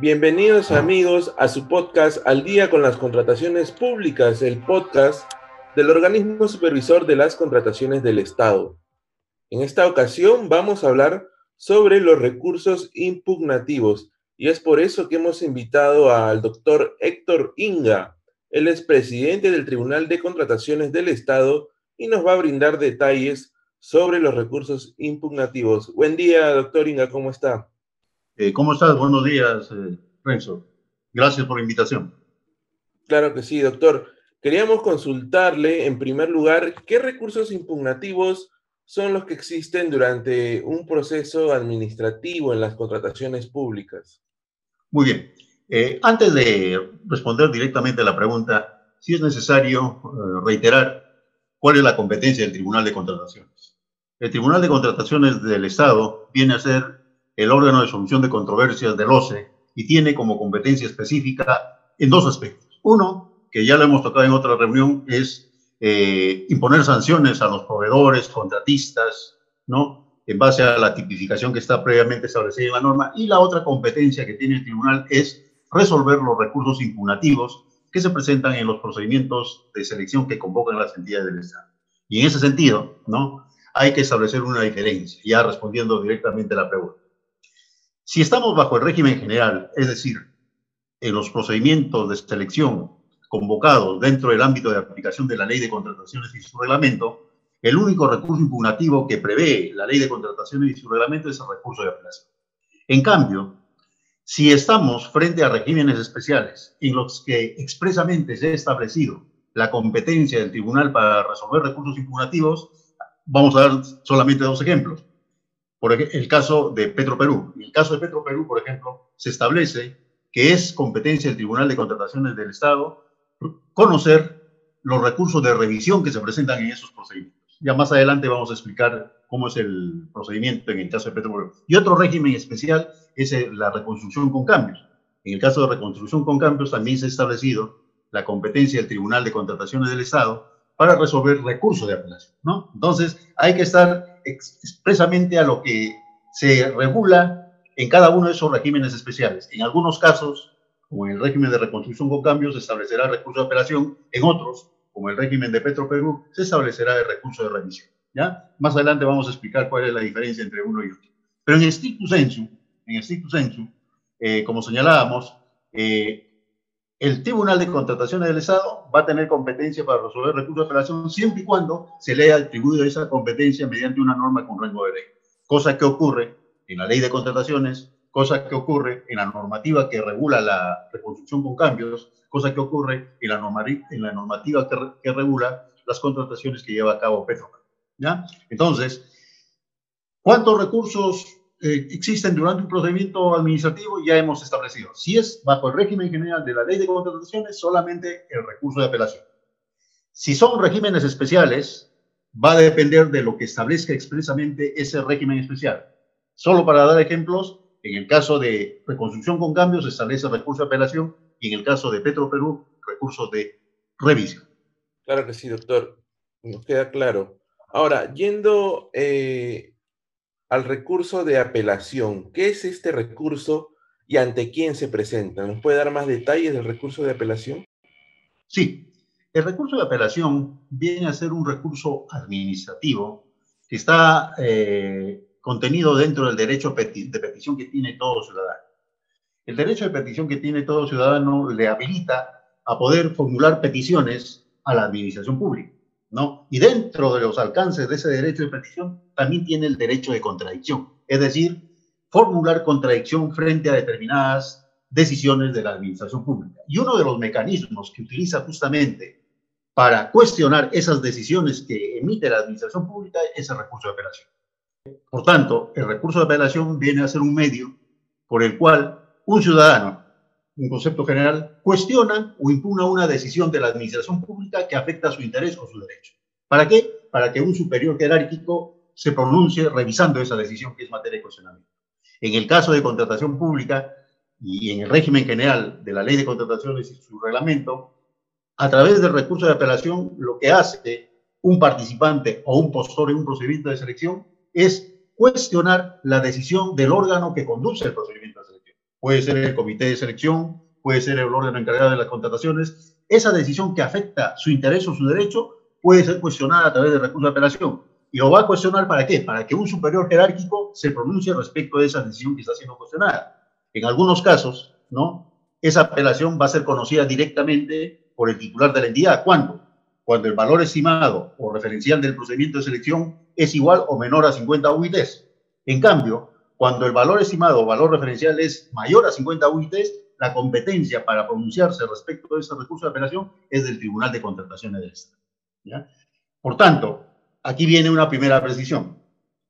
Bienvenidos amigos a su podcast Al día con las contrataciones públicas, el podcast del organismo supervisor de las contrataciones del Estado. En esta ocasión vamos a hablar sobre los recursos impugnativos y es por eso que hemos invitado al doctor Héctor Inga. Él es presidente del Tribunal de Contrataciones del Estado y nos va a brindar detalles sobre los recursos impugnativos. Buen día, doctor Inga, ¿cómo está? Eh, ¿Cómo estás? Buenos días, eh, Renzo. Gracias por la invitación. Claro que sí, doctor. Queríamos consultarle, en primer lugar, qué recursos impugnativos son los que existen durante un proceso administrativo en las contrataciones públicas. Muy bien. Eh, antes de responder directamente a la pregunta, sí es necesario reiterar cuál es la competencia del Tribunal de Contrataciones. El Tribunal de Contrataciones del Estado viene a ser el órgano de solución de controversias del OCE y tiene como competencia específica en dos aspectos. Uno, que ya lo hemos tocado en otra reunión, es eh, imponer sanciones a los proveedores, contratistas, ¿no? En base a la tipificación que está previamente establecida en la norma. Y la otra competencia que tiene el tribunal es resolver los recursos impugnativos que se presentan en los procedimientos de selección que convocan las entidades del Estado. Y en ese sentido, ¿no? Hay que establecer una diferencia, ya respondiendo directamente a la pregunta. Si estamos bajo el régimen general, es decir, en los procedimientos de selección convocados dentro del ámbito de aplicación de la ley de contrataciones y su reglamento, el único recurso impugnativo que prevé la ley de contrataciones y su reglamento es el recurso de apelación. En cambio, si estamos frente a regímenes especiales en los que expresamente se ha establecido la competencia del tribunal para resolver recursos impugnativos, vamos a dar solamente dos ejemplos por el caso de Petro Perú. En el caso de Petro Perú, por ejemplo, se establece que es competencia del Tribunal de Contrataciones del Estado conocer los recursos de revisión que se presentan en esos procedimientos. Ya más adelante vamos a explicar cómo es el procedimiento en el caso de Petro Perú. Y otro régimen especial es la reconstrucción con cambios. En el caso de reconstrucción con cambios también se ha establecido la competencia del Tribunal de Contrataciones del Estado para resolver recursos de apelación, ¿no? Entonces, hay que estar expresamente a lo que se regula en cada uno de esos regímenes especiales. En algunos casos, como en el régimen de reconstrucción con cambios, se establecerá recurso de apelación. En otros, como el régimen de Petro Perú, se establecerá el recurso de revisión, ¿ya? Más adelante vamos a explicar cuál es la diferencia entre uno y otro. Pero en stricto sensu, en sensu, eh, como señalábamos, eh, el Tribunal de Contrataciones del Estado va a tener competencia para resolver recursos de apelación siempre y cuando se lea atribuido esa competencia mediante una norma con rango de ley. Cosa que ocurre en la ley de contrataciones, cosa que ocurre en la normativa que regula la reconstrucción con cambios, cosa que ocurre en la, normativa, en la normativa que, regula las contrataciones que lleva a cabo Petro. ¿Ya? Entonces, ¿cuántos recursos eh, existen durante un procedimiento administrativo, ya hemos establecido. Si es bajo el régimen general de la ley de contrataciones, solamente el recurso de apelación. Si son regímenes especiales, va a depender de lo que establezca expresamente ese régimen especial. Solo para dar ejemplos, en el caso de reconstrucción con cambios, establece recurso de apelación y en el caso de Petro Perú, recurso de revisión. Claro que sí, doctor. Nos queda claro. Ahora, yendo eh, al recurso de apelación. ¿Qué es este recurso y ante quién se presenta? ¿Nos puede dar más detalles del recurso de apelación? Sí, el recurso de apelación viene a ser un recurso administrativo que está eh, contenido dentro del derecho de petición que tiene todo ciudadano. El derecho de petición que tiene todo ciudadano le habilita a poder formular peticiones a la administración pública. ¿No? Y dentro de los alcances de ese derecho de petición, también tiene el derecho de contradicción, es decir, formular contradicción frente a determinadas decisiones de la administración pública. Y uno de los mecanismos que utiliza justamente para cuestionar esas decisiones que emite la administración pública es el recurso de apelación. Por tanto, el recurso de apelación viene a ser un medio por el cual un ciudadano un concepto general, cuestiona o impugna una decisión de la administración pública que afecta a su interés o su derecho. ¿Para qué? Para que un superior jerárquico se pronuncie revisando esa decisión que es materia de cuestionamiento. En el caso de contratación pública y en el régimen general de la ley de contrataciones y su reglamento, a través del recurso de apelación, lo que hace un participante o un postor en un procedimiento de selección es cuestionar la decisión del órgano que conduce el procedimiento puede ser el comité de selección, puede ser el órgano encargado de las contrataciones. Esa decisión que afecta su interés o su derecho puede ser cuestionada a través de recurso de apelación. ¿Y lo va a cuestionar para qué? Para que un superior jerárquico se pronuncie respecto de esa decisión que está siendo cuestionada. En algunos casos, ¿no? Esa apelación va a ser conocida directamente por el titular de la entidad. ¿Cuándo? Cuando el valor estimado o referencial del procedimiento de selección es igual o menor a 50 UITs. En cambio, cuando el valor estimado o valor referencial es mayor a 50 UITs, la competencia para pronunciarse respecto de ese recurso de apelación es del Tribunal de Contrataciones del Estado. Por tanto, aquí viene una primera precisión.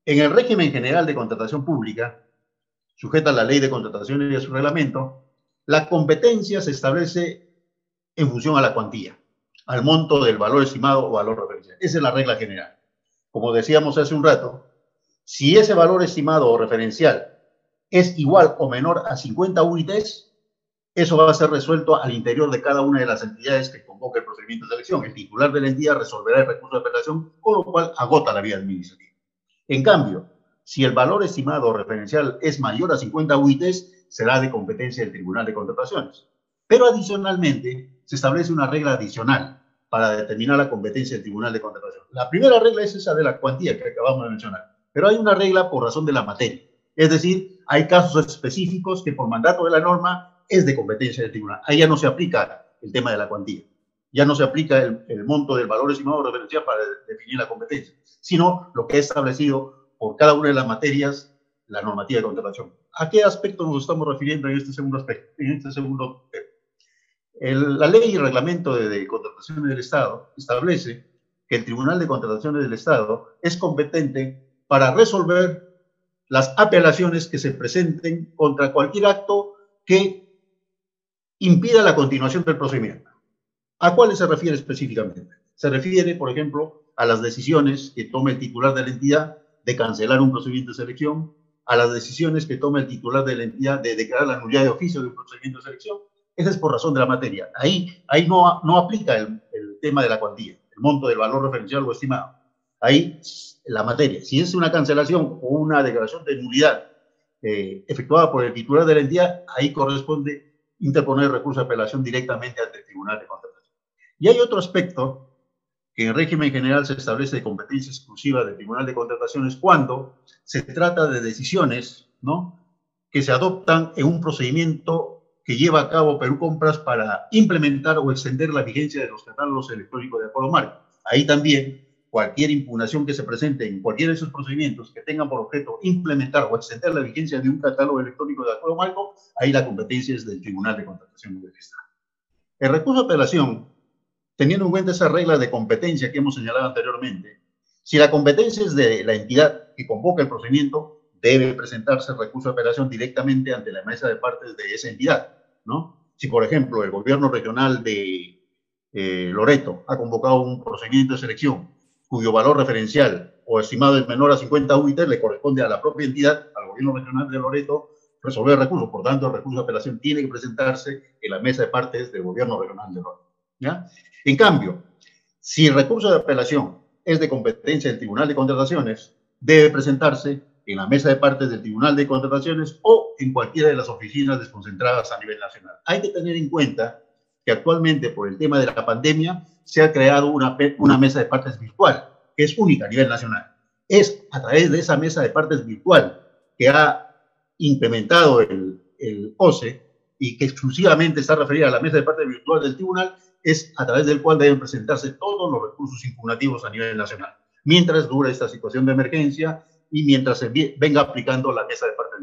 En el régimen general de contratación pública, sujeta a la ley de contrataciones y a su reglamento, la competencia se establece en función a la cuantía, al monto del valor estimado o valor referencial. Esa es la regla general. Como decíamos hace un rato, si ese valor estimado o referencial es igual o menor a 50 UITs, eso va a ser resuelto al interior de cada una de las entidades que convoca el procedimiento de selección. El titular de la entidad resolverá el recurso de apelación, con lo cual agota la vía administrativa. En cambio, si el valor estimado o referencial es mayor a 50 UITs, será de competencia del Tribunal de Contrataciones. Pero adicionalmente, se establece una regla adicional para determinar la competencia del Tribunal de Contratación. La primera regla es esa de la cuantía que acabamos de mencionar, pero hay una regla por razón de la materia. Es decir, hay casos específicos que por mandato de la norma es de competencia del tribunal. Ahí ya no se aplica el tema de la cuantía. Ya no se aplica el, monto del valor estimado referencial para definir la competencia, sino lo que es establecido por cada una de las materias la normativa de contratación. ¿A qué aspecto nos estamos refiriendo en este segundo aspecto? En este segundo la ley y reglamento de, de contrataciones del Estado establece que el Tribunal de Contrataciones del Estado es competente para resolver las apelaciones que se presenten contra cualquier acto que impida la continuación del procedimiento. ¿A cuáles se refiere específicamente? Se refiere, por ejemplo, a las decisiones que tome el titular de la entidad de cancelar un procedimiento de selección, a las decisiones que tome el titular de la entidad de declarar la nulidad de oficio de un procedimiento de selección. Esa es por razón de la materia. Ahí, ahí no, no aplica el, el tema de la cuantía, el monto del valor referencial o estimado. Ahí la materia. Si es una cancelación o una declaración de nulidad eh, efectuada por el titular de la entidad, ahí corresponde interponer recurso de apelación directamente ante el Tribunal de Contratación. Y hay otro aspecto que en régimen general se establece de competencia exclusiva del Tribunal de Contrataciones cuando se trata de decisiones ¿no? que se adoptan en un procedimiento que lleva a cabo Perú Compras para implementar o extender la vigencia de los catálogos electrónicos de acuerdo marco. Ahí también cualquier impugnación que se presente en cualquiera de esos procedimientos que tengan por objeto implementar o extender la vigencia de un catálogo electrónico de acuerdo marco, ahí la competencia es del Tribunal de Contratación del Estado. El recurso de apelación, teniendo en cuenta esa regla de competencia que hemos señalado anteriormente, si la competencia es de la entidad que convoca el procedimiento, debe presentarse el recurso de apelación directamente ante la mesa de partes de esa entidad, ¿no? Si, por ejemplo, el gobierno regional de eh, Loreto ha convocado un procedimiento de selección cuyo valor referencial o estimado es menor a 50 UIT, le corresponde a la propia entidad, al gobierno regional de Loreto, resolver el recurso. Por tanto, el recurso de apelación tiene que presentarse en la mesa de partes del gobierno regional de Loreto. ¿ya? En cambio, si el recurso de apelación es de competencia del Tribunal de Contrataciones, debe presentarse en la mesa de partes del Tribunal de Contrataciones o en cualquiera de las oficinas desconcentradas a nivel nacional. Hay que tener en cuenta que actualmente por el tema de la pandemia se ha creado una, una mesa de partes virtual, que es única a nivel nacional. Es a través de esa mesa de partes virtual que ha implementado el, el OCE y que exclusivamente está referida a la mesa de partes virtual del tribunal, es a través del cual deben presentarse todos los recursos impugnativos a nivel nacional, mientras dura esta situación de emergencia y mientras se venga aplicando la mesa de partes.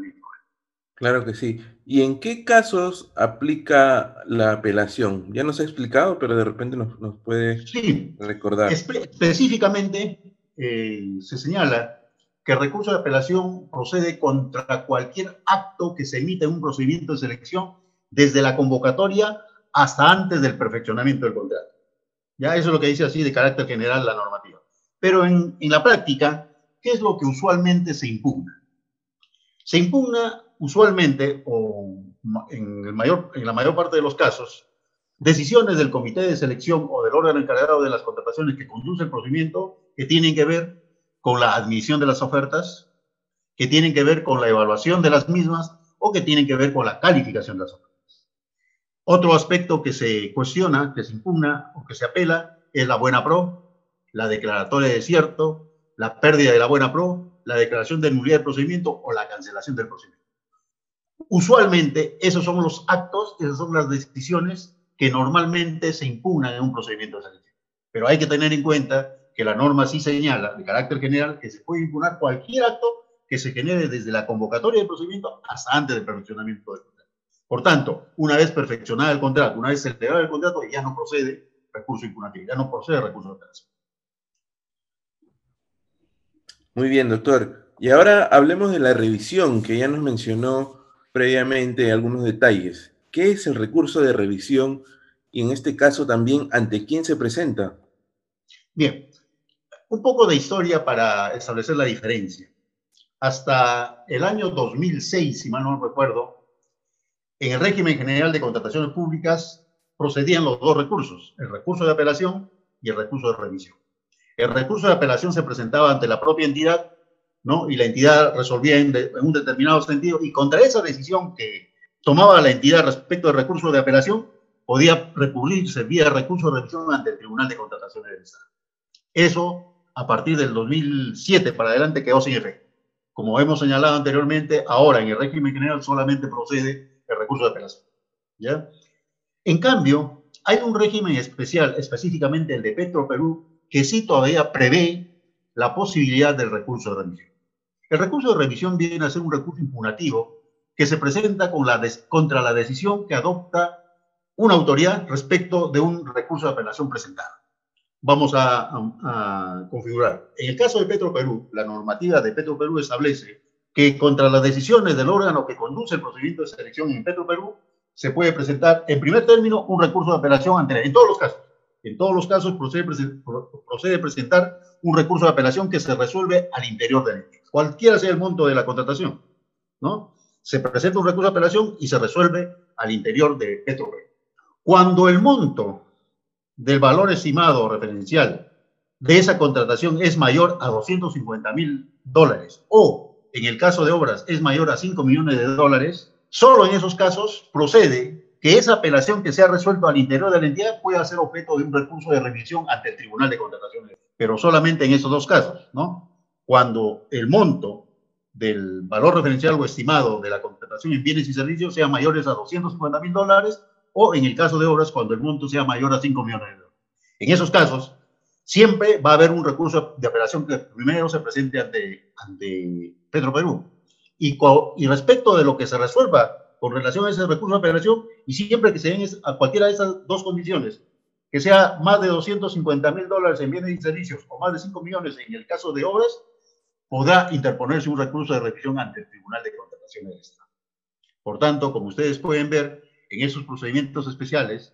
Claro que sí. ¿Y en qué casos aplica la apelación? Ya nos ha explicado, pero de repente nos, nos puede recordar. específicamente eh, se señala que el recurso de apelación procede contra cualquier acto que se emite en un procedimiento de selección desde la convocatoria hasta antes del perfeccionamiento del contrato. Ya eso es lo que dice así de carácter general la normativa. Pero en, en la práctica, ¿qué es lo que usualmente se impugna? Se impugna usualmente, o en, la mayor parte de los casos, decisiones del comité de selección o del órgano encargado de las contrataciones que conduce el procedimiento que tienen que ver con la admisión de las ofertas, que tienen que ver con la evaluación de las mismas o que tienen que ver con la calificación de las ofertas. Otro aspecto que se cuestiona, que se impugna o que se apela es la buena pro, la declaratoria de cierto, la pérdida de la buena pro, la declaración de nulidad del procedimiento o la cancelación del procedimiento. Usualmente esos son los actos, esas son las decisiones que normalmente se impugnan en un procedimiento de selección. Pero hay que tener en cuenta que la norma sí señala, de carácter general, que se puede impugnar cualquier acto que se genere desde la convocatoria del procedimiento hasta antes del perfeccionamiento del contrato. Por tanto, una vez perfeccionado el contrato, una vez celebrado el contrato, ya no procede recurso impugnativo, ya no procede recurso de operación. Muy bien, doctor. Y ahora hablemos de la revisión, que ya nos mencionó previamente algunos detalles. ¿Qué es el recurso de revisión y en este caso también ante quién se presenta? Bien, un poco de historia para establecer la diferencia. Hasta el año 2006, si mal no recuerdo, en el régimen general de contrataciones públicas procedían los dos recursos, el recurso de apelación y el recurso de revisión. El recurso de apelación se presentaba ante la propia entidad, ¿no? Y la entidad resolvía en, un determinado sentido y contra esa decisión que tomaba la entidad respecto del recurso de apelación, podía recurrirse vía recurso de revisión ante el Tribunal de Contrataciones del Estado. Eso a partir del 2007 para adelante quedó sin efecto. Como hemos señalado anteriormente, ahora en el régimen general solamente procede el recurso de apelación. ¿ya? En cambio, hay un régimen especial, específicamente el de Petro Perú, que sí todavía prevé la posibilidad del recurso de revisión. El recurso de revisión viene a ser un recurso impugnativo que se presenta contra la decisión que adopta una autoridad respecto de un recurso de apelación presentado vamos a, configurar. En el caso de Petro Perú, la normativa de Petro Perú establece que contra las decisiones del órgano que conduce el procedimiento de selección en Petro Perú, se puede presentar en primer término un recurso de apelación ante en todos los casos. En todos los casos procede, procede presentar un recurso de apelación que se resuelve al interior del ente, cualquiera sea el monto de la contratación, ¿no? Se presenta un recurso de apelación y se resuelve al interior de Petro Perú. Cuando el monto del valor estimado referencial de esa contratación es mayor a 250 mil dólares o en el caso de obras es mayor a 5 millones de dólares, solo en esos casos procede que esa apelación que se ha resuelto al interior de la entidad pueda ser objeto de un recurso de revisión ante el Tribunal de Contrataciones, pero solamente en esos dos casos, ¿no? Cuando el monto del valor referencial o estimado de la contratación en bienes y servicios sea mayores a 250 mil dólares o en el caso de obras cuando el monto sea mayor a 5 millones de dólares. En esos casos, siempre va a haber un recurso de apelación que primero se presente ante, ante Petro Perú. Y, y respecto de lo que se resuelva con relación a ese recurso de apelación, y siempre que se den a cualquiera de esas dos condiciones, que sea más de 250 mil dólares en bienes y servicios o más de 5 millones en el caso de obras, podrá interponerse un recurso de revisión ante el Tribunal de Contrataciones del Estado. Por tanto, como ustedes pueden ver, en esos procedimientos especiales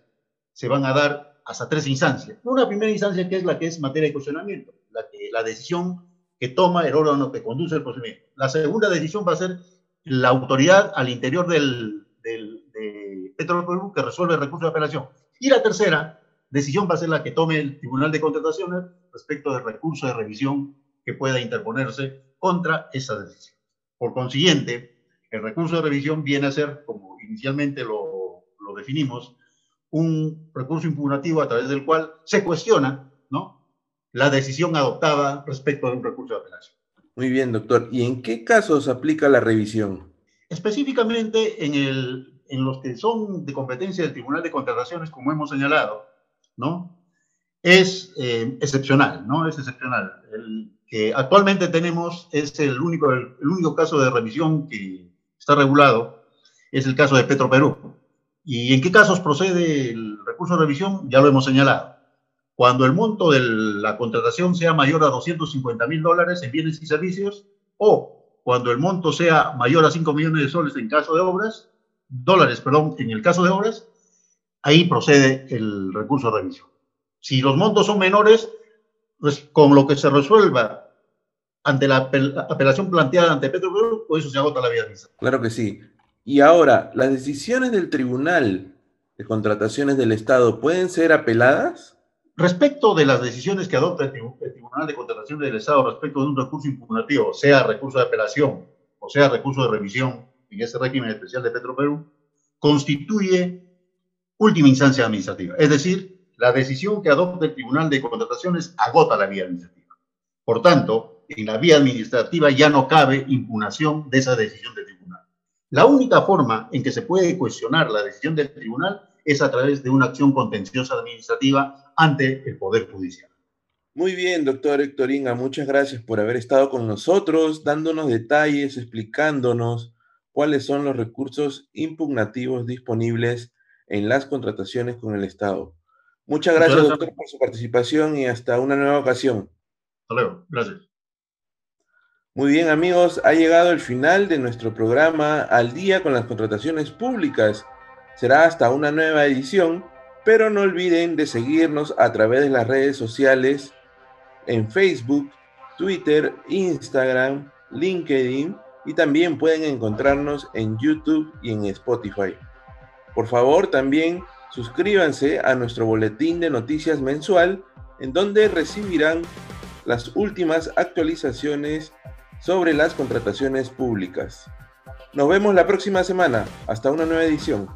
se van a dar hasta tres instancias. Una primera instancia que es la que es materia de cuestionamiento, la, que, la decisión que toma el órgano que conduce el procedimiento. La segunda decisión va a ser la autoridad al interior del, del de que resuelve el recurso de apelación. Y la tercera decisión va a ser la que tome el Tribunal de Contrataciones respecto del recurso de revisión que pueda interponerse contra esa decisión. Por consiguiente, el recurso de revisión viene a ser, como inicialmente lo definimos, un recurso impugnativo a través del cual se cuestiona ¿no? la decisión adoptada respecto a un recurso de apelación. Muy bien, doctor. ¿Y en qué casos aplica la revisión? Específicamente en, los que son de competencia del Tribunal de Contrataciones, como hemos señalado, ¿no? es eh, excepcional, ¿no? Es excepcional. El que actualmente tenemos es el único, el, el único caso de revisión que está regulado, es el caso de Petro Perú. ¿Y en qué casos procede el recurso de revisión? Ya lo hemos señalado. Cuando el monto de la contratación sea mayor a 250 mil dólares en bienes y servicios o cuando el monto sea mayor a 5 millones de soles en caso de obras, dólares, perdón, en el caso de obras, ahí procede el recurso de revisión. Si los montos son menores, pues con lo que se resuelva ante la apelación planteada ante Petro, pues eso se agota la vía misa. Claro que sí. Y ahora, ¿las decisiones del Tribunal de Contrataciones del Estado pueden ser apeladas? Respecto de las decisiones que adopta el, Tribunal de Contrataciones del Estado respecto de un recurso impugnativo, sea recurso de apelación o sea recurso de revisión, en ese régimen especial de Petroperú, constituye última instancia administrativa. Es decir, la decisión que adopta el Tribunal de Contrataciones agota la vía administrativa. Por tanto, en la vía administrativa ya no cabe impugnación de esa decisión del tribunal. La única forma en que se puede cuestionar la decisión del tribunal es a través de una acción contenciosa administrativa ante el Poder Judicial. Muy bien, doctor Héctor Inga, muchas gracias por haber estado con nosotros, dándonos detalles, explicándonos cuáles son los recursos impugnativos disponibles en las contrataciones con el Estado. Muchas gracias, doctor, por su participación y hasta una nueva ocasión. Hasta luego, gracias. Muy bien, amigos, ha llegado el final de nuestro programa Al día con las contrataciones públicas. Será hasta una nueva edición, pero no olviden de seguirnos a través de las redes sociales en Facebook, Twitter, Instagram, LinkedIn y también pueden encontrarnos en YouTube y en Spotify. Por favor, también suscríbanse a nuestro boletín de noticias mensual en donde recibirán las últimas actualizaciones sobre las contrataciones públicas. Nos vemos la próxima semana. Hasta una nueva edición.